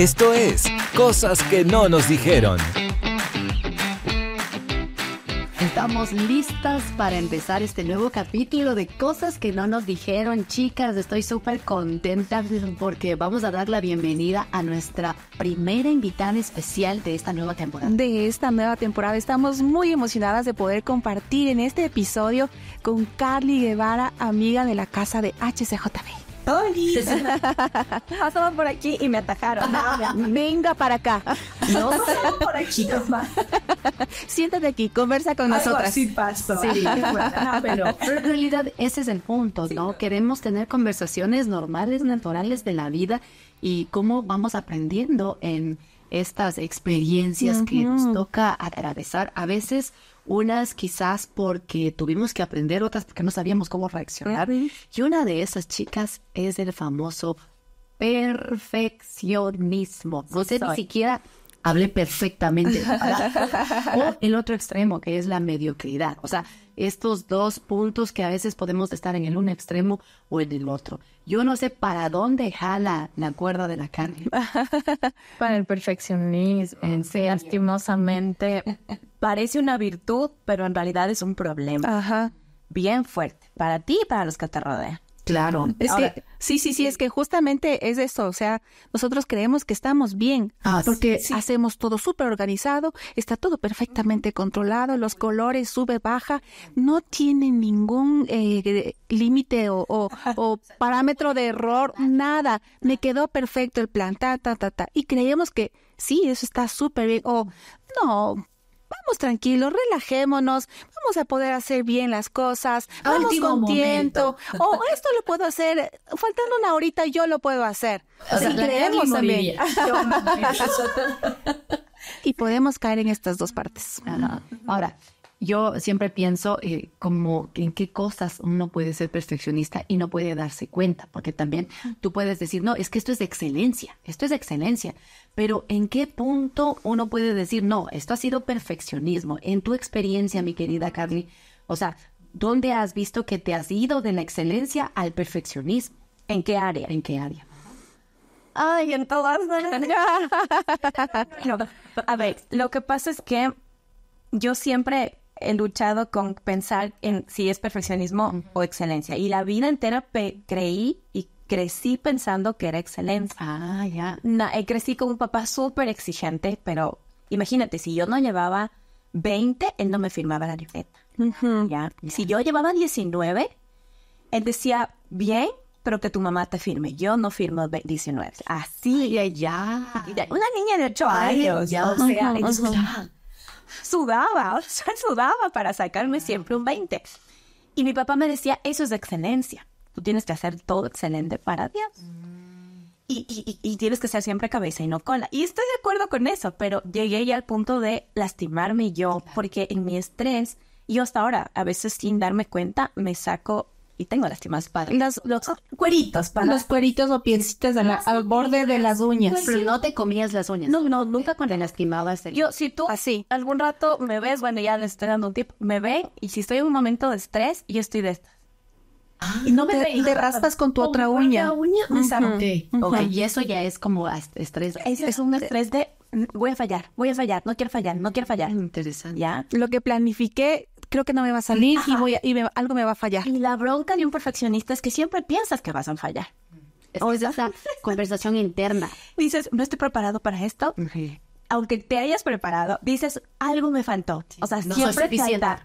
Esto es Cosas que no nos dijeron. Estamos listas para empezar este nuevo capítulo de cosas que no nos dijeron, chicas. Estoy súper contenta porque vamos a dar la bienvenida a nuestra primera invitada especial de esta nueva temporada. De esta nueva temporada estamos muy emocionadas de poder compartir en este episodio con Carly Guevara, amiga de la casa de HCJB. Pasaban por aquí y me atajaron. Venga para acá. No por aquí Siéntate aquí, conversa con nosotras. Sí, paso. Sí, pero, en realidad ese es el punto, ¿no? Queremos tener conversaciones normales, naturales de la vida y cómo vamos aprendiendo en estas experiencias que nos toca atravesar. A veces unas quizás porque tuvimos que aprender, otras porque no sabíamos cómo reaccionar. Y una de esas chicas es el famoso perfeccionismo. No sé ni siquiera hablé perfectamente. o el otro extremo, que es la mediocridad. O sea, estos dos puntos que a veces podemos estar en el un extremo o en el otro. Yo no sé para dónde jala la cuerda de la carne. para el perfeccionismo. En sí, lastimosamente, parece una virtud, pero en realidad es un problema. Ajá. Bien fuerte, para ti y para los que te rodean. Claro. Es que, sí, sí, sí, es que justamente es eso. O sea, nosotros creemos que estamos bien Ah, porque sí. hacemos todo súper organizado, está todo perfectamente controlado, los colores sube, baja, no tiene ningún eh, límite o, o- o parámetro de error, nada. Me quedó perfecto el plan, ta, ta, ta, ta. Y creemos que sí, eso está súper bien. O no. Vamos tranquilos, relajémonos, vamos a poder hacer bien las cosas, vamos con tiempo, o esto lo puedo hacer, faltando una horita yo lo puedo hacer. O sea, Sí, creemos también. Y podemos caer en estas dos partes. Ajá. Ahora, yo siempre pienso eh, como en qué cosas uno puede ser perfeccionista y no puede darse cuenta, porque también tú puedes decir, no, es que esto es de excelencia, esto es de excelencia, pero ¿en qué punto uno puede decir, no, esto ha sido perfeccionismo? En tu experiencia, mi querida Carly, o sea, ¿dónde has visto que te has ido de la excelencia al perfeccionismo? ¿En qué área? ¿En qué área? Ay, en todas. No, a ver, lo que pasa es que yo siempre he luchado con pensar en si es perfeccionismo o excelencia. Y la vida entera creí y crecí pensando que era excelencia. Ah, ya. Eh, crecí con un papá súper exigente, pero imagínate, si yo no llevaba 20, él no me firmaba la libreta. ¿ya? Si yo llevaba 19, él decía, bien, pero que tu mamá te firme. Yo no firmo ve- 19. Así. Ya, ya. Una niña de 8 años. ya. O sea, ujú. ah, sudaba, o sea, sudaba para sacarme siempre un 20. Y mi papá me decía, eso es excelencia. Tú tienes que hacer todo excelente para Dios. Y, y- y- y tienes que ser siempre cabeza y no cola. Y estoy de acuerdo con eso, pero llegué ya al punto de lastimarme yo, porque en mi estrés, yo hasta ahora, a veces sin darme cuenta, me saco y tengo lastimadas para Las- los, cueritos para los cueritos o piecitas al borde de las uñas. Pero no te comías las uñas. No, no, nunca con Te lastimabas el... Yo, si tú Así. algún rato me ves, bueno, ya les estoy dando un tip, me ven y si estoy en un momento de estrés, yo estoy de estas. y no me Te, te raspas con tu otra uña. Exacto. Ok, ok, y eso ya es como est- estrés. Es, es un estrés de voy a fallar, voy a fallar, no quiero fallar, no quiero fallar. Interesante. ¿Ya? Lo que planifiqué, creo que no me va a salir y, voy a- y me- algo me va a fallar. Y la bronca de un perfeccionista es que siempre piensas que vas a fallar. Es, es esa conversación interna. Dices, no estoy preparado para esto. Aunque te hayas preparado, dices, algo me faltó. O sea, no siempre falta.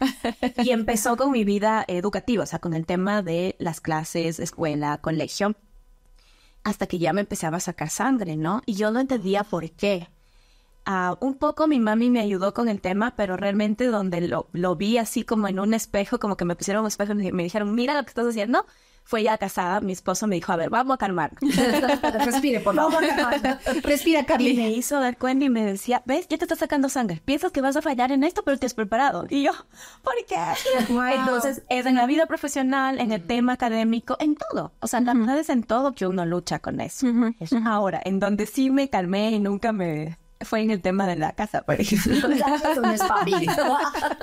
Y empezó con mi vida educativa, o sea, con el tema de las clases, escuela, colegio. Hasta que ya me empezaba a sacar sangre, ¿no? Y yo no entendía por qué. Ah, un poco mi mami me ayudó con el tema, pero realmente donde lo, lo vi así como en un espejo, como que me pusieron un espejo y me dijeron, mira lo que estás haciendo, fue ya casada, mi esposo me dijo, a ver, vamos a calmar. Respire, por favor. Respira, Y Carly. me hizo dar cuenta y me decía, ves, ya te está sacando sangre. Piensas que vas a fallar en esto, pero te has preparado. Y yo, ¿por qué? Entonces, es en la vida profesional, en el tema académico, en todo. O sea, la verdad es en todo que uno lucha con eso. Es Ahora, en donde sí me calmé y nunca me... Fue en el tema de la casa, por ejemplo.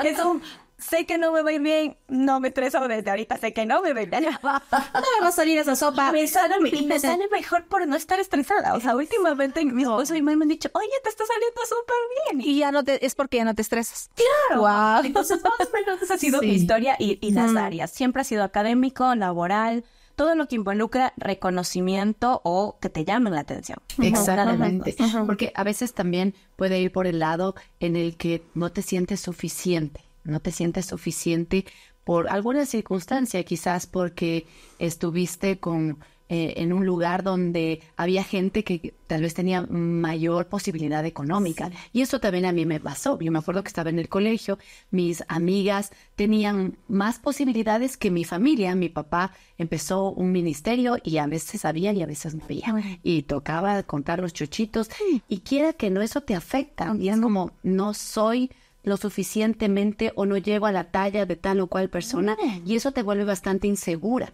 Eso sé que no me va a ir bien, no me estreso desde ahorita, sé que no me va a ir bien. No me va a salir esa sopa. Me sale, y me sale mejor por no estar estresada. O sea, últimamente mi esposo y mi me han dicho, oye, te está saliendo súper bien. Y ya no te, es porque ya no te estresas. Claro. Wow. Entonces, más o menos esa ha sido mi historia y, y las áreas. Siempre ha sido académico, laboral, todo lo que involucra reconocimiento o que te llamen la atención. Exactamente. Porque a veces también puede ir por el lado en el que no te sientes suficiente, no te sientes suficiente por alguna circunstancia, quizás porque estuviste con eh, en un lugar donde había gente que tal vez tenía mayor posibilidad económica. Y eso también a mí me pasó. Yo me acuerdo que estaba en el colegio, mis amigas tenían más posibilidades que mi familia. Mi papá empezó un ministerio y a veces sabía y a veces no veía. Y tocaba contar los chuchitos. Y quiera que no, eso te afecta. Y es como, no soy lo suficientemente o no llego a la talla de tal o cual persona y eso te vuelve bastante insegura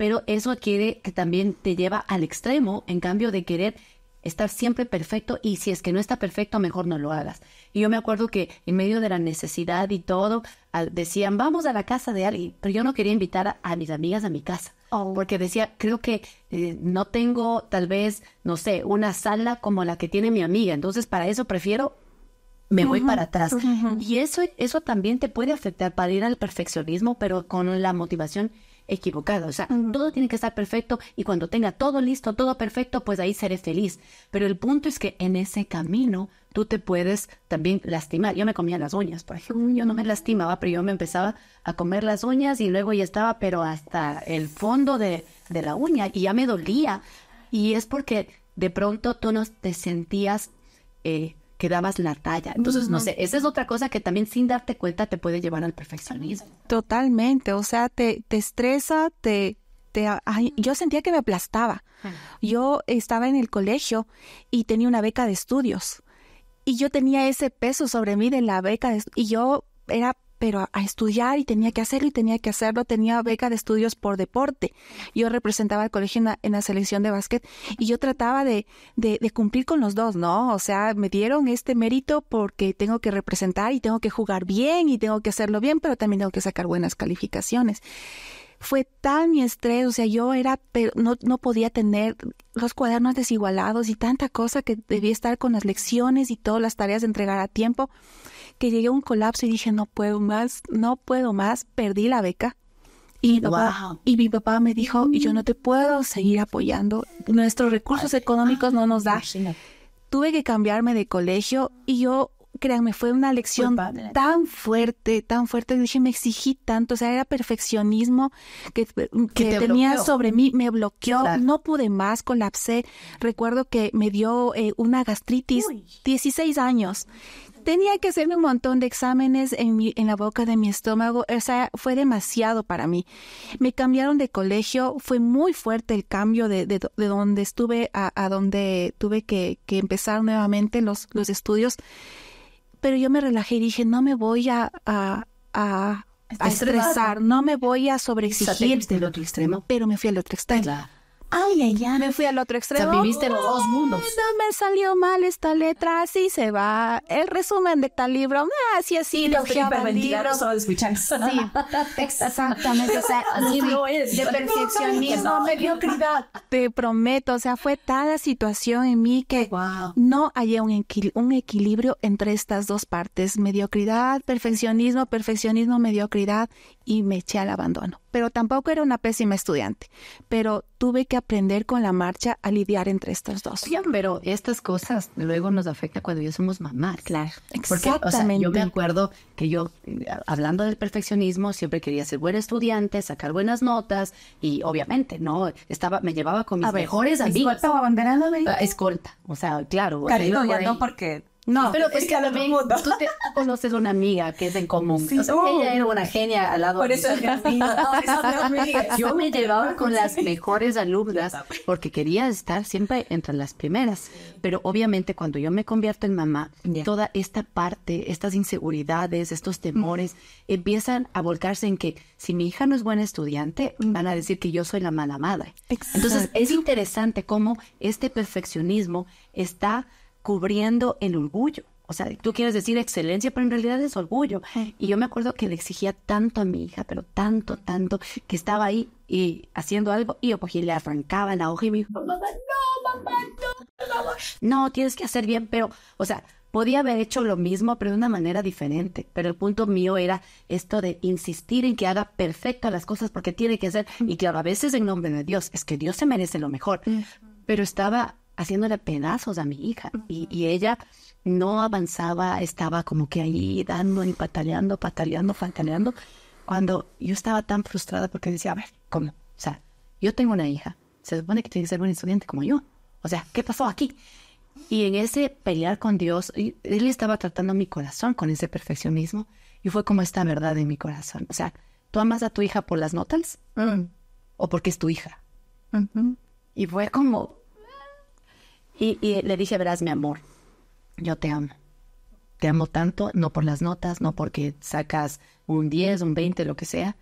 pero eso quiere que también te lleva al extremo, en cambio de querer estar siempre perfecto y si es que no está perfecto, mejor no lo hagas. Y yo me acuerdo que en medio de la necesidad y todo, decían, vamos a la casa de alguien, pero yo no quería invitar a, mis amigas a mi casa. Oh. Porque decía, creo que eh, no tengo tal vez, no sé, una sala como la que tiene mi amiga. Entonces, para eso prefiero me voy para atrás. Y eso, eso también te puede afectar para ir al perfeccionismo, pero con la motivación equivocado. O sea, todo tiene que estar perfecto y cuando tenga todo listo, todo perfecto, pues ahí seré feliz. Pero el punto es que en ese camino tú te puedes también lastimar. Yo me comía las uñas, por ejemplo. Yo no me lastimaba, pero yo me empezaba a comer las uñas y luego ya estaba, pero hasta el fondo de, de la uña y ya me dolía. Y es porque de pronto tú no te sentías eh, que dabas la talla. Entonces, no sé, esa es otra cosa que también sin darte cuenta te puede llevar al perfeccionismo. Totalmente, o sea, te, te estresa, te, te, yo sentía que me aplastaba. Yo estaba en el colegio y tenía una beca de estudios y yo tenía ese peso sobre mí de la beca de, y yo era pero a, estudiar y tenía que hacerlo y tenía que hacerlo. Tenía beca de estudios por deporte. Yo representaba al colegio en la, selección de básquet y yo trataba de, de, cumplir con los dos, ¿no? O sea, me dieron este mérito porque tengo que representar y tengo que jugar bien y tengo que hacerlo bien, pero también tengo que sacar buenas calificaciones fue tal mi estrés, o sea, yo era, pero no, no podía tener los cuadernos desigualados y tanta cosa que debía estar con las lecciones y todas las tareas de entregar a tiempo que llegué a un colapso y dije, no puedo más, no puedo más, perdí la beca. Y, y mi papá me dijo, y yo no te puedo seguir apoyando, nuestros recursos económicos no nos da. Tuve que cambiarme de colegio y yo, créanme, fue una lección tan fuerte, tan fuerte, dije, me exigí tanto, o sea, era perfeccionismo que, que tenía sobre mí, me bloqueó, no pude más, colapsé. Recuerdo que me dio eh, una gastritis, 16 años tenía que hacerme un montón de exámenes en, mi, en la boca de mi estómago, o sea, fue demasiado para mí. Me cambiaron de colegio, fue muy fuerte el cambio de, de, donde estuve a, a donde tuve que, que, empezar nuevamente los, los estudios, pero yo me relajé y dije, no me voy a, a, a, estresar, no me voy a sobreexigir. del otro extremo. Pero me fui al otro extremo. Ay, ay, ay. Me fui al otro extremo. O sea, viviste los dos mundos. No me salió mal esta letra, así se va. El resumen de tal libro, ah, así así. Los libros o escuchar. Sí, exactamente. O sea, así no es. De perfeccionismo, mediocridad. Te prometo, o sea, fue tal la situación en mí que no hallé un, un equilibrio entre estas dos partes. Mediocridad, perfeccionismo, perfeccionismo, mediocridad y me eché al abandono. Pero tampoco era una pésima estudiante, pero tuve que aprender con la marcha a lidiar entre estas dos. pero estas cosas luego nos afecta cuando ya somos mamás. Claro, Porque, exactamente. yo me acuerdo que yo, hablando del perfeccionismo, siempre quería ser buen estudiante, sacar buenas notas y obviamente, ¿no? Estaba, me llevaba con mis mejores amigos. ¿Escolta o abanderada? escolta, o sea, claro. Cariño, ya no porque no, pero es que a también tú, te, conoces una amiga que es en común. Sí, ella era una genia al lado Por eso es Yo me llevaba con las mejores alumnas porque quería estar siempre entre las primeras. Pero obviamente cuando yo me convierto en mamá, toda esta parte, estas inseguridades, estos temores, empiezan a volcarse en que si mi hija no es buena estudiante, mm. van a decir que yo soy la mala madre. Entonces es interesante cómo este perfeccionismo está cubriendo el orgullo. O sea, tú quieres decir excelencia, pero en realidad es orgullo. Y yo me acuerdo que le exigía tanto a mi hija, pero tanto, tanto, que estaba ahí y haciendo algo y yo cogí, le arrancaba la hoja y me dijo, mamá, no, mamá, no, por favor. No, tienes que hacer bien, pero, o sea, podía haber hecho lo mismo, pero de una manera diferente. Pero el punto mío era esto de insistir en que haga perfectas las cosas porque tiene que ser, y claro, a veces en nombre de Dios, es que Dios se merece lo mejor. Pero estaba haciéndole pedazos a mi hija y, y ella no avanzaba, estaba como que ahí dando y pataleando, pataleando, pataleando, cuando yo estaba tan frustrada porque decía, a ver, ¿cómo? O sea, yo tengo una hija, se supone que tiene que ser un estudiante como yo. O sea, ¿qué pasó aquí? Y en ese pelear con Dios, y- Él estaba tratando mi corazón con ese perfeccionismo y fue como esta verdad en mi corazón. O sea, ¿tú amas a tu hija por las notas o porque es tu hija? Y fue como... Y, y le dije, verás, mi amor, yo te amo. Te amo tanto, no por las notas, no porque sacas un 10, un 20, lo que sea.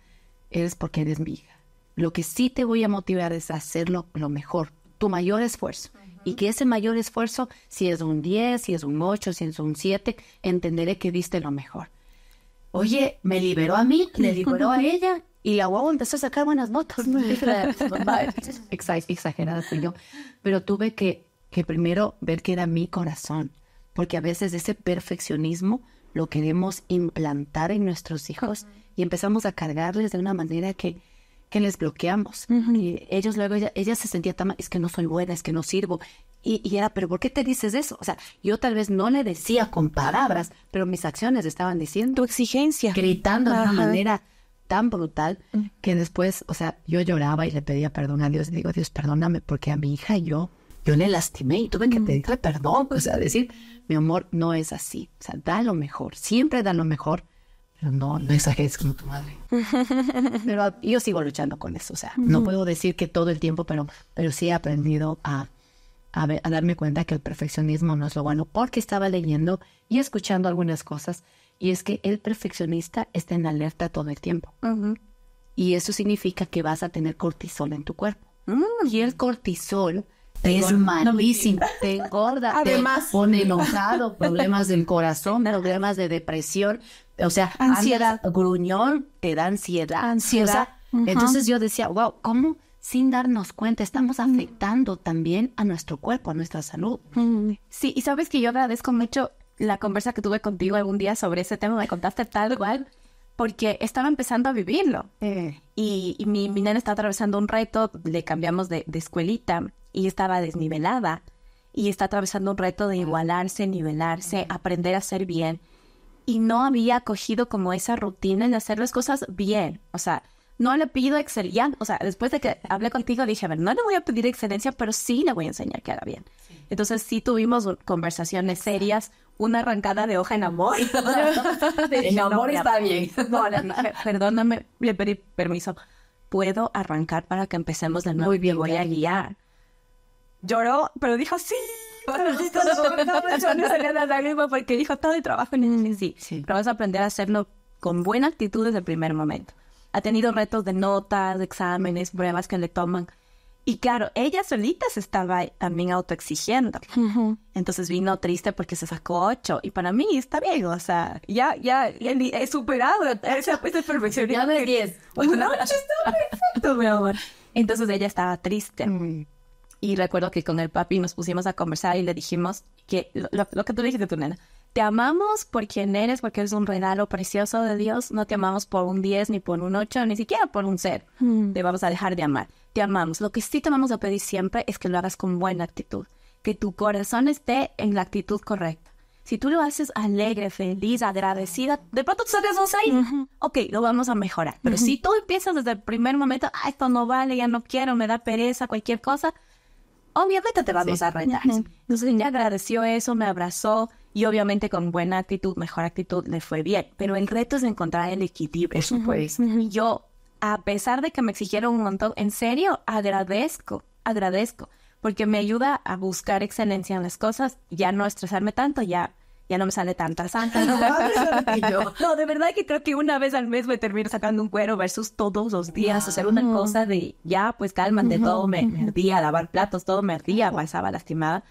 Es porque eres mi hija. Lo que sí te voy a motivar es hacerlo lo mejor, tu mayor esfuerzo. Y que ese mayor esfuerzo, si es un 10, si es un 8, si es un 7, entenderé que diste lo mejor. Oye, me liberó a mí, le liberó a ella y la guagua empezó a sacar buenas notas. Exa- Exagerada fui yo. Pero tuve que, que primero ver que era mi corazón, porque a veces ese perfeccionismo lo queremos implantar en nuestros hijos y empezamos a cargarles de una manera que, que les bloqueamos. Y ellos luego, ella, ella se sentía tan mal, es que no soy buena, es que no sirvo. Y, y era, pero ¿por qué te dices eso? O sea, yo tal vez no le decía con palabras, pero mis acciones estaban diciendo Tu exigencia. gritando de una manera tan brutal que después, o sea, yo lloraba y le pedía perdón a Dios. Y digo, Dios, perdóname, porque a mi hija yo, yo le lastimé y tuve que pedirle perdón. O sea, decir, mi amor, no es así. O sea, da lo mejor, siempre da lo mejor, pero no, no exageres como tu madre. pero yo sigo luchando con eso. O sea, no puedo decir que todo el tiempo, pero, pero sí he aprendido a, a, ver- a darme cuenta que el perfeccionismo no es lo bueno, porque estaba leyendo y escuchando algunas cosas, y es que el perfeccionista está en alerta todo el tiempo. Y eso significa que vas a tener cortisol en tu cuerpo. Y el cortisol es malísimo, te engorda, Además- te pone enojado, problemas del corazón, problemas de depresión, o sea, Ansiedad. gruñón, te da ansiedad. Ansiedad. O sea, Entonces yo decía, wow, ¿cómo sin darnos cuenta estamos afectando también a nuestro cuerpo, a nuestra salud? Sí, y sabes que yo agradezco mucho la conversa que tuve contigo algún día sobre ese tema, me contaste tal cual, porque estaba empezando a vivirlo. Y, y mi, mi nena estaba atravesando un reto, le cambiamos de, de escuelita y estaba desnivelada. Y está atravesando un reto de igualarse, nivelarse, aprender a hacer bien. Y no había cogido como esa rutina de hacer las cosas bien. O sea, no le pido excelencia. O sea, después de que hablé contigo dije, a ver, no le voy a pedir excelencia, pero sí le voy a enseñar que haga bien. Entonces sí tuvimos conversaciones serias, una arrancada de hoja en amor. En amor está bien. No, no, no, perdóname, le pedí permiso. ¿Puedo arrancar para que empecemos de nuevo? Muy bien, voy a guiar. Lloró, pero dijo sí. No porque dijo todo el trabajo en el sí. Sí. Pero vas a aprender a hacerlo con buena actitud desde el primer momento. Ha tenido retos de notas, exámenes, pruebas que le toman. Y claro, ella solita se estaba también autoexigiendo. Entonces vino triste porque se sacó ocho. Y para mí está bien, o sea, ya, ya, ya he superado ese, ese perfeccionismo. Ya de 10. Un ocho está perfecto, mi amor. Entonces ella estaba triste. Y recuerdo que con el papi nos pusimos a conversar y le dijimos que lo, lo- que tú dijiste tu nena, te amamos por quien eres, porque eres un regalo precioso de Dios, no te amamos por un 10, ni por un 8, ni siquiera por un 0. Te vamos a dejar de amar. Te amamos. Lo que sí te vamos a pedir siempre es que lo hagas con buena actitud, que tu corazón esté en la actitud correcta. Si tú lo haces alegre, feliz, agradecida, de pronto tú sacas un 6. Ok, lo vamos a mejorar. Pero si tú empiezas desde el primer momento, ah, esto no vale, ya no quiero, me da pereza, cualquier cosa, obviamente te vamos a retar. Entonces ella agradeció eso, me abrazó y obviamente con buena actitud, mejor actitud, le fue bien. Pero el reto es encontrar el equilibrio. Por supuesto. Y yo, a pesar de que me exigieron un montón, en serio, agradezco, agradezco, porque me ayuda a buscar excelencia en las cosas, ya no estresarme tanto, ya, ya no me sale tanta santa. No, de verdad que creo que una vez al mes me termino sacando un cuero versus todos los días, hacer una cosa de, ya, pues cálmate, todo me, me ardía, lavar platos, todo me ardía, estaba lastimada.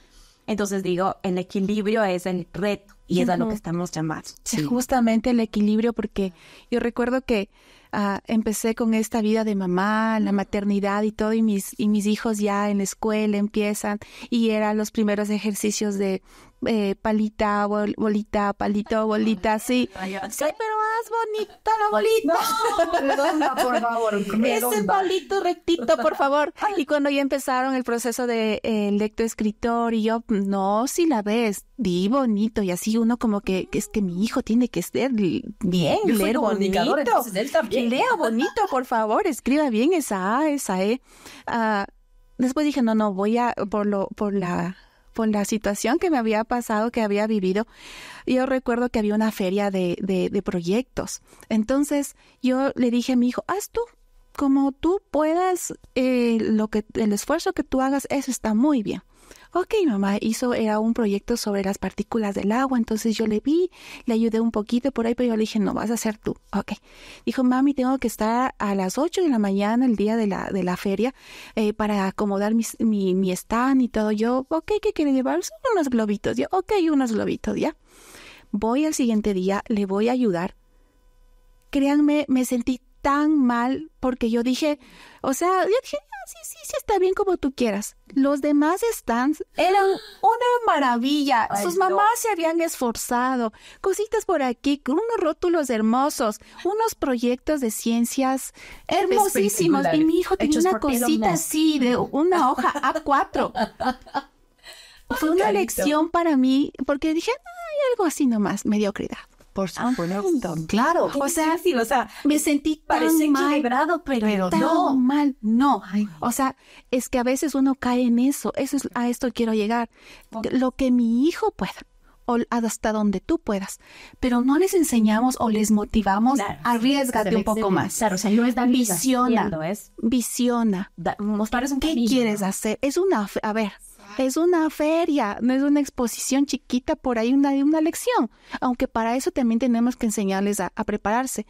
Entonces digo, el equilibrio es el reto y es a lo que estamos llamados. Sí. Justamente el equilibrio, porque yo recuerdo que ah, empecé con esta vida de mamá, la maternidad y todo, y mis, y mis hijos ya en la escuela empiezan, y eran los primeros ejercicios de eh, palita, bol- bolita, palito, bolita, sí. Sí, pero más bonita la bolita. Redonda, por favor. Ese palito rectito, por favor. Y cuando ya empezaron el proceso de eh, lectoescritor y yo, no, si la ves, di bonito y así uno como que, que es que mi hijo tiene que ser bien, Yo leer bonito. entonces él también. Lea bonito, por favor, escriba bien esa A, esa E. Ah, después dije, no, no, voy a, por lo, por la, por la situación que me había pasado, que había vivido, yo recuerdo que había una feria de, de, de proyectos. Entonces yo le dije a mi hijo, haz tú, como tú puedas, eh, lo que, el esfuerzo que tú hagas, eso está muy bien. Ok, mamá hizo, era un proyecto sobre las partículas del agua, entonces yo le vi, le ayudé un poquito por ahí, pero yo le dije, no, vas a hacer tú. Ok. Dijo, mami, tengo que estar a las 8 de la mañana, el día de la, de la feria, eh, para acomodar mis- mi, mi stand y todo. Yo, ok, ¿qué quiere llevar? Son unos globitos. Yo, ok, unos globitos, ¿ya? Voy al siguiente día, le voy a ayudar. Créanme, me sentí tan mal porque yo dije, o sea, yo dije, "Ah, sí, sí, sí, está bien como tú quieras. Los demás stands eran una maravilla. Sus mamás se habían esforzado. Cositas por aquí, unos rótulos hermosos, unos proyectos de ciencias hermosísimos. Y mi hijo tenía una cosita así de una hoja A4. Fue una lección para mí porque dije, hay algo así nomás, mediocridad. Por supuesto. Claro. O sea, sí, o sea, me sentí tan parece mal. equilibrado, pero, tan no. mal, no. O sea, es que a veces uno cae en eso. Eso es a esto quiero llegar. Lo que mi hijo pueda o hasta donde tú puedas, pero no les enseñamos o les motivamos, Claro. arriesgate un poco más. Claro, o sea, no es dar Visiona. Visiona. da- ¿Qué quieres hacer? Es una, a ver, es una feria, no es una exposición chiquita por ahí, una, una lección. Aunque para eso también tenemos que enseñarles a, a prepararse.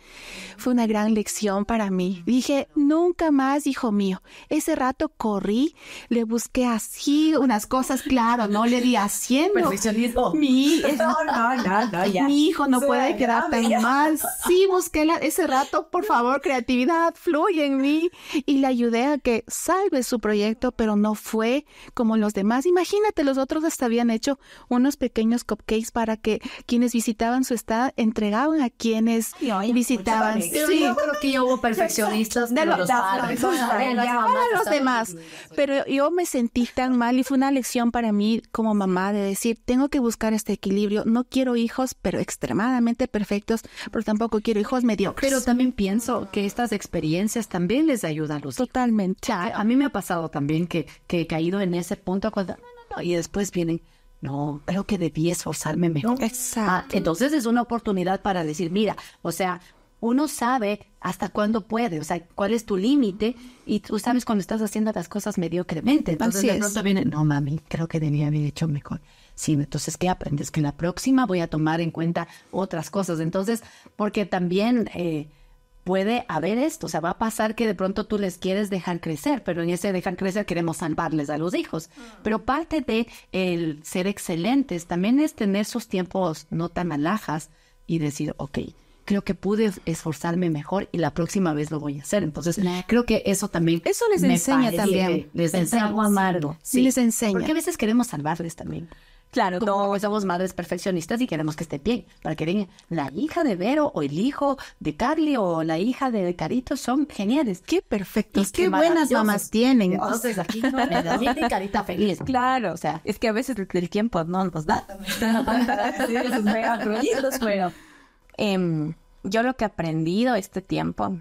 Fue una gran lección para mí. Dije, nunca más, hijo mío. Ese rato corrí, le busqué así unas cosas, claro, no le di haciendo. Perfeccionismo. Mi, No, no, no, no, ya. mi hijo no puede quedar tan ya. mal. Sí, busqué la- ese rato, por favor, creatividad, fluye en mí. Y le ayudé a que salve su proyecto, pero no fue como los demás. Imagínate, los otros hasta habían hecho unos pequeños cupcakes para que quienes visitaban su estado entregaban a quienes Sí, visitaban. Pero Sí, yo creo que ya hubo perfeccionistas, De los- padres, para los demás. Pero yo me sentí tan mal y fue una lección para mí como mamá de decir, tengo que buscar este equilibrio. No quiero hijos, pero extremadamente perfectos, pero tampoco quiero hijos mediocres. Pero también pienso que estas experiencias también les ayudan a los hijos. totalmente. A, a mí me ha pasado también que, que he caído en ese punto cuando, no, no, no, y después vienen, no, creo que debí esforzarme mejor. Exacto. Ah, entonces es una oportunidad para decir, mira, o sea, uno sabe hasta cuándo puede, o sea, cuál es tu límite y tú sabes cuando estás haciendo las cosas mediocremente. Entonces Así de es. pronto viene, no mami, creo que debía haber hecho mejor. Sí, entonces, ¿qué aprendes? Que la próxima voy a tomar en cuenta otras cosas. Entonces, porque también eh, puede haber esto, o sea, va a pasar que de pronto tú les quieres dejar crecer, pero en ese dejar crecer queremos salvarles a los hijos. Pero parte de el ser excelentes también es tener sus tiempos no tan alajas y decir, ok, creo que pude esforzarme mejor y la próxima vez lo voy a hacer. Entonces, creo que eso también Eso les enseña parece también. Les enseña amargo. Sí, les enseña. Porque a veces queremos salvarles también. Claro, Como no. somos madres perfeccionistas y queremos que esté bien, para que digan, la hija de Vero o el hijo de Carly o la hija de Carito son geniales. Qué perfectos, Y qué, qué buenas mamás tienen. Entonces aquí me da mi carita feliz. Claro, o sea, es que a veces el, el tiempo no nos da. em, yo lo que he aprendido este tiempo,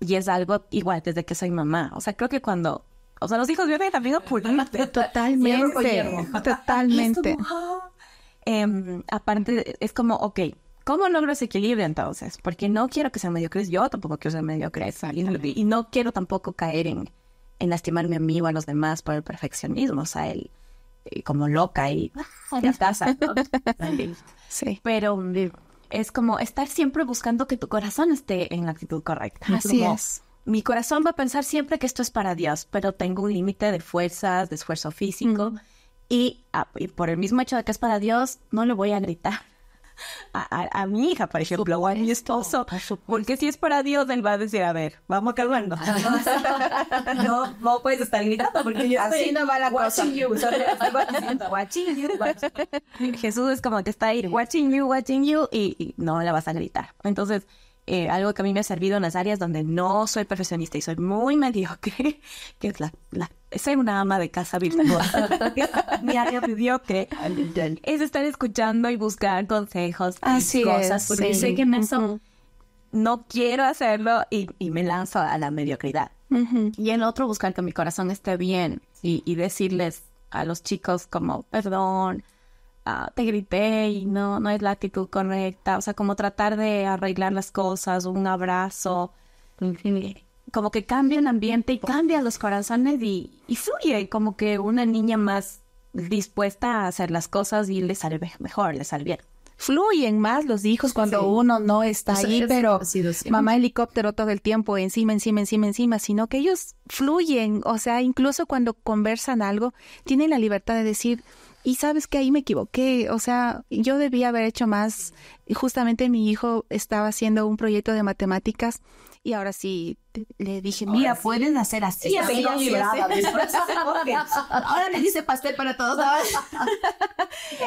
y es algo igual desde que soy mamá, o sea, creo que cuando, o sea, los hijos vienen también a pulirte. Totalmente, totalmente. Em, aparte, es como, ok, ¿cómo logro ese equilibrio entonces? Porque no quiero que sean mediocres, yo tampoco quiero ser mediocre, y, no quiero tampoco caer en, en lastimarme a mí o a los demás por el perfeccionismo, o sea, el, eh, como loca y ya pasa, ¿no? Sí. Pero es como estar siempre buscando que tu corazón esté en la actitud correcta. Así como, es. Mi corazón va a pensar siempre que esto es para Dios, pero tengo un límite de fuerzas, de esfuerzo físico. Y, ah, y por el mismo hecho de que es para Dios, no le voy a gritar. A, a- a mi hija, por ejemplo, o a mi esposo, porque si es para Dios, él va a decir, a ver, vamos a calmarnos. no, no puedes estar gritando porque yo Así no va la cosa. you, Jesús es como que está ahí, watching you, watching you, y, y no la vas a gritar. Entonces, eh, algo que a mí me ha servido en las áreas donde no soy profesionista y soy muy mediocre, que es la, la ser una ama de casa virtuosa. Mi área mediocre es estar escuchando y buscar consejos y Así cosas, es, porque sí. sé que en eso no quiero hacerlo y, y me lanzo a la mediocridad. Y el otro, buscar que mi corazón esté bien y, y decirles a los chicos como, perdón, ah, te grité y no, no es la actitud correcta. O sea, como tratar de arreglar las cosas, un abrazo, como que cambia el ambiente y cambia los corazones y, y fluye, como que una niña más dispuesta a hacer las cosas y le sale me- mejor, le sale bien. Fluyen más los hijos cuando uno no está O sea, ahí, es- pero mamá helicóptero todo el tiempo encima, encima, encima, encima, sino que ellos fluyen, o sea, incluso cuando conversan algo, tienen la libertad de decir, y sabes que ahí me equivoqué, o sea, yo debía haber hecho más. Justamente mi hijo estaba haciendo un proyecto de matemáticas y ahora sí le dije, mira, pueden hacer así. Está así, bien así, llorada, así". después se pone. Ahora me dice pastel para todos.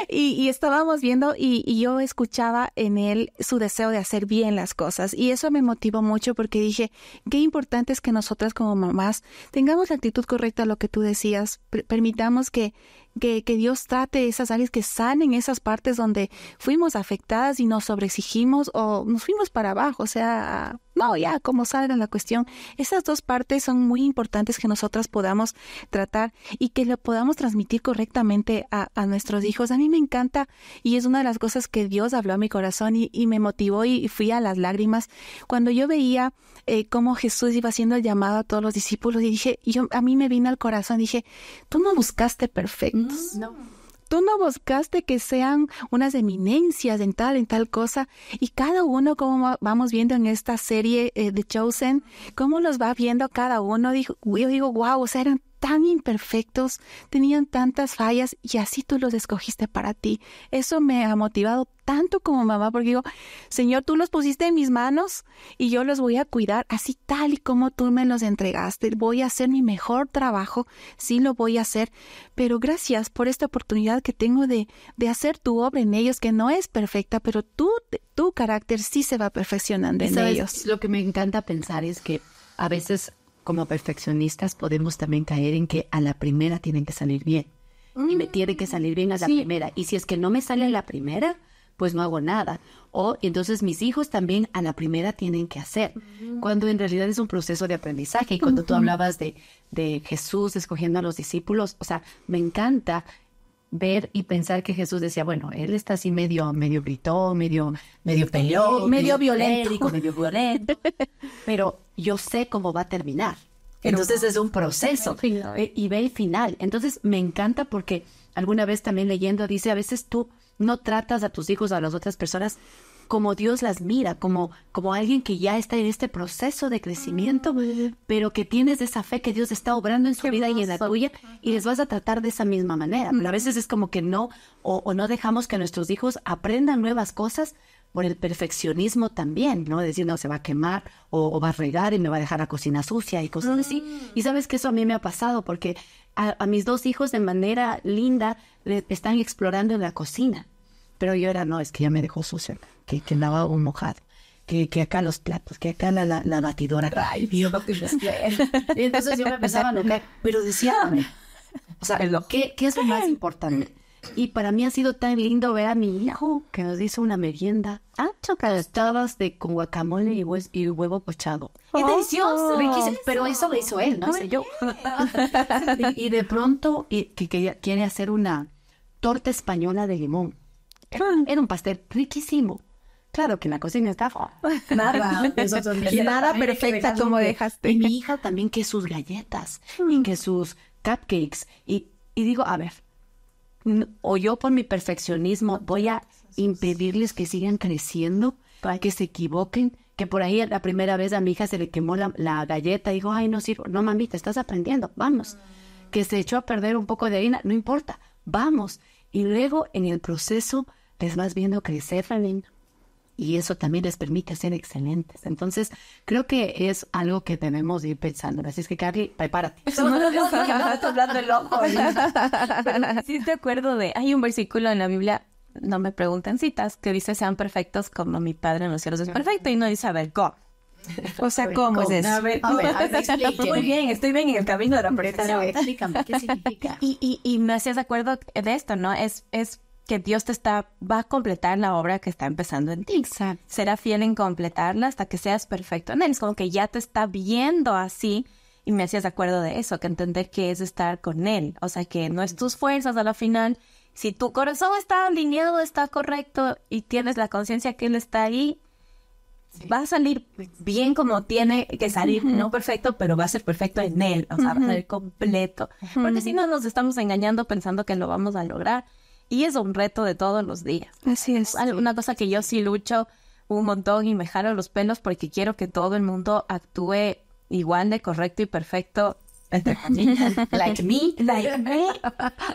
Y, y estábamos viendo y, y yo escuchaba en él su deseo de hacer bien las cosas y eso me motivó mucho porque dije, qué importante es que nosotras como mamás tengamos la actitud correcta a lo que tú decías, per- permitamos que, que, que Dios trate esas áreas, que sanen esas partes donde fuimos afectadas y nos sobreexigimos o nos fuimos para abajo, o sea, no, ya, como salga la cuestión. Esas dos partes son muy importantes que nosotras podamos tratar y que le podamos transmitir correctamente a, a nuestros hijos. A mí me encanta y es una de las cosas que Dios habló a mi corazón y, y me motivó y fui a las lágrimas cuando yo veía eh, cómo Jesús iba haciendo el llamado a todos los discípulos y dije, yo a mí me vino al corazón, dije, tú no buscaste perfectos. No. Tú no buscaste que sean unas eminencias en tal, en tal cosa. Y cada uno, como va- vamos viendo en esta serie eh, de Chosen, cómo los va viendo cada uno. Dijo, yo digo, wow, o tan imperfectos, tenían tantas fallas y así tú los escogiste para ti. Eso me ha motivado tanto como mamá porque digo, Señor, tú los pusiste en mis manos y yo los voy a cuidar así tal y como tú me los entregaste. Voy a hacer mi mejor trabajo, sí lo voy a hacer, pero gracias por esta oportunidad que tengo de, de hacer tu obra en ellos, que no es perfecta, pero tú, tu carácter sí se va perfeccionando en ellos. Lo que me encanta pensar es que a veces como perfeccionistas podemos también caer en que a la primera tienen que salir bien. Y me tiene que salir bien a la primera. Y si es que no me sale a la primera, pues no hago nada. O entonces mis hijos también a la primera tienen que hacer. Cuando en realidad es un proceso de aprendizaje. Y cuando tú hablabas de, de Jesús escogiendo a los discípulos, o sea, me encanta ver y pensar que Jesús decía, bueno, él está así medio, medio gritón, medio, medio peleón, Medio violento. medio violento, pero yo sé cómo va a terminar. Entonces es un proceso y ve el final. Entonces me encanta porque alguna vez también leyendo dice, a veces tú no tratas a tus hijos, a las otras personas, como Dios las mira, como, como alguien que ya está en este proceso de crecimiento, pero que tienes esa fe que Dios está obrando en su vida y en la tuya, y les vas a tratar de esa misma manera. Pero a veces es como que no, o, o no dejamos que nuestros hijos aprendan nuevas cosas por el perfeccionismo también, ¿no? Decir, no, se va a quemar o, o va a regar y me va a dejar la cocina sucia y cosas así. Y sabes que eso a mí me ha pasado porque a, a mis dos hijos de manera linda le están explorando en la cocina. Pero yo era, no, es que ya me dejó sucia, que, que andaba un mojado. Que, que acá los platos, que acá la, la, la batidora. Ay, Dios. Y entonces yo me empezaba a enojar, pero decía, o sea, ¿qué, ¿qué es lo más importante? Y para mí ha sido tan lindo ver a mi hijo que nos hizo una merienda. Ah, tostadas de con guacamole y, hues- y huevo pochado. Es delicioso, riquísimo. Pero eso lo hizo él, no sé yo. y, y de pronto y, que, que quiere hacer una torta española de limón. Era un pastel riquísimo. Claro que en la cocina está nada, Nada perfecta como dejaste. y mi hija también que sus galletas y que sus cupcakes. Y, y digo, a ver, o yo por mi perfeccionismo voy a impedirles que sigan creciendo, que se equivoquen, que por ahí la primera vez a mi hija se le quemó la, la galleta y dijo, ay, no sirvo. No, mamita, estás aprendiendo, vamos. Que se echó a perder un poco de harina, no importa, vamos. Y luego en el proceso les vas viendo crecer y eso también les permite ser excelentes. Entonces, creo que es algo que debemos ir pensando. Así es que, Carly, prepárate. hablando el ojo. Sí, te acuerdo de, hay un versículo en la Biblia, no me pregunten citas, que dice, sean perfectos como mi Padre en los cielos es perfecto, y no dice, a ver, ¿cómo? O sea, ¿cómo, es eso? A ver, a ver, a ver Muy bien, estoy bien en el camino de la perfección. Explícame, ¿qué significa? Y, y, y me hacías de acuerdo de esto, ¿no? Es, es que Dios te está, va a completar la obra que está empezando en ti. Exacto. Será fiel en completarla hasta que seas perfecto en él. Es como que ya te está viendo así y me hacías de acuerdo de eso, que entender que es estar con él. O sea, que no es tus fuerzas a la final. Si tu corazón está alineado, está correcto y tienes la conciencia que él está ahí, va a salir bien como tiene que salir, no perfecto, pero va a ser perfecto en él, o sea, va a ser completo. Porque si no nos estamos engañando pensando que lo vamos a lograr y es un reto de todos los días. Así es. Una cosa que yo sí lucho un montón y me jalo los pelos porque quiero que todo el mundo actúe igual de correcto y perfecto like me, like me,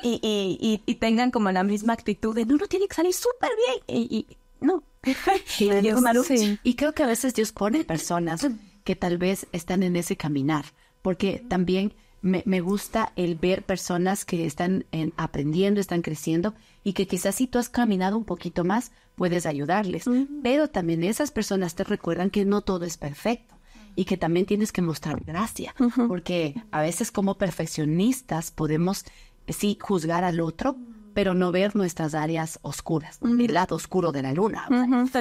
y, y, y, tengan como la misma actitud de no, no tiene que salir súper bien, y, no. sí. Y creo que a veces Dios pone personas que tal vez están en ese caminar, porque también me, me gusta el ver personas que están en, aprendiendo, están creciendo y que quizás si tú has caminado un poquito más, puedes ayudarles. Pero también esas personas te recuerdan que no todo es perfecto y que también tienes que mostrar gracia, porque a veces como perfeccionistas podemos sí juzgar al otro, pero no ver nuestras áreas oscuras, el lado oscuro de la luna.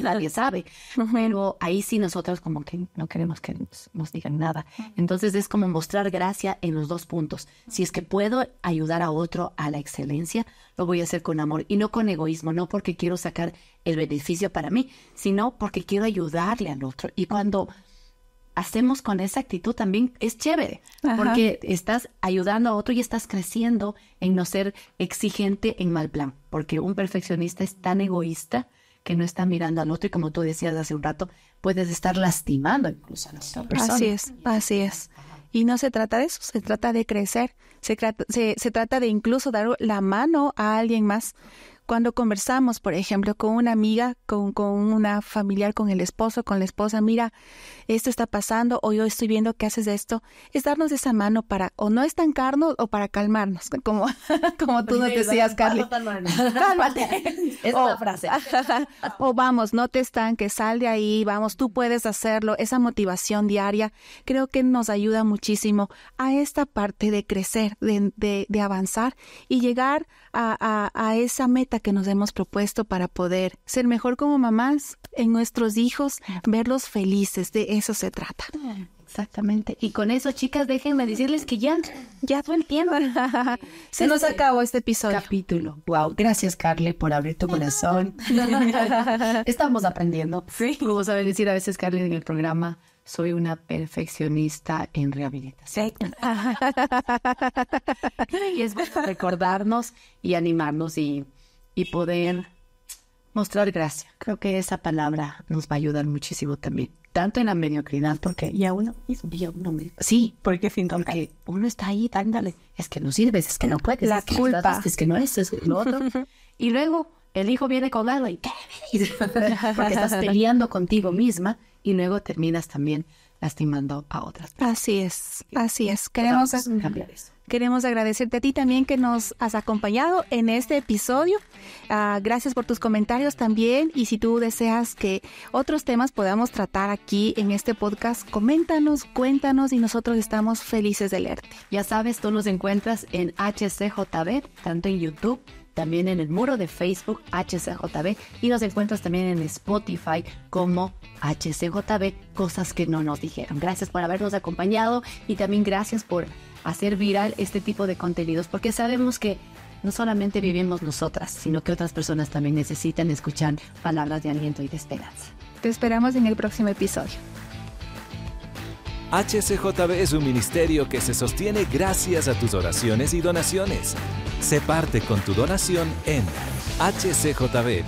nadie sabe. Pero ahí sí nosotros como que no queremos que nos, digan nada. Entonces es como mostrar gracia en los dos puntos. Si es que puedo ayudar a otro a la excelencia, lo voy a hacer con amor y no con egoísmo, no porque quiero sacar el beneficio para mí, sino porque quiero ayudarle al otro. Y cuando hacemos con esa actitud también es chévere, porque estás ayudando a otro y estás creciendo en no ser exigente en mal plan, porque un perfeccionista es tan egoísta que no está mirando al otro y como tú decías hace un rato, puedes estar lastimando incluso a la otra persona. Así es, así es. Y no se trata de eso, se trata de crecer, se, se, se trata de incluso dar la mano a alguien más cuando conversamos, por ejemplo, con una amiga, con, con una familiar, con el esposo, con la esposa, mira, esto está pasando o yo estoy viendo que haces esto, es darnos esa mano para o no estancarnos o para calmarnos, como, como tú nos decías, Carly. Cálmate. Es o, frase. o vamos, no te estanques, sal de ahí, vamos, tú puedes hacerlo. Esa motivación diaria creo que nos ayuda muchísimo a esta parte de crecer, de, de, de avanzar y llegar a, a, a esa meta que nos hemos propuesto para poder ser mejor como mamás en nuestros hijos, verlos felices, de eso se trata. Exactamente. Y con eso, chicas, déjenme decirles que ya, ya todo el tiempo. Se nos acabó este episodio. Capítulo. Wow. Gracias, Carly, por abrir tu corazón. Estamos aprendiendo. Sí. Como sabe decir a veces, Carly, en el programa, soy una perfeccionista en rehabilitación. y es bueno recordarnos y animarnos y y poder mostrar gracia. Creo que esa palabra nos va a ayudar muchísimo también. Tanto en la mediocridad, porque ya uno, ya uno me... Sí, porque, porque uno está ahí dándole, es que no sirves, es que no puedes, la es que culpa, es que no es, es lo otro. y luego el hijo viene con algo y porque estás peleando contigo misma y luego terminas también lastimando a otras. Así es, así es. Queremos cambiar eso. Queremos agradecerte a ti también que nos has acompañado en este episodio. Uh, gracias por tus comentarios también y si tú deseas que otros temas podamos tratar aquí en este podcast, coméntanos, cuéntanos y nosotros estamos felices de leerte. Ya sabes, tú nos encuentras en HCJB, tanto en YouTube también en el muro de Facebook HCJB y nos encuentras también en Spotify como HCJB, cosas que no nos dijeron. Gracias por habernos acompañado y también gracias por hacer viral este tipo de contenidos porque sabemos que no solamente vivimos nosotras, sino que otras personas también necesitan escuchar palabras de aliento y de esperanza. Te esperamos en el próximo episodio. HCJB es un ministerio que se sostiene gracias a tus oraciones y donaciones. Sé parte con tu donación en hcjb.org.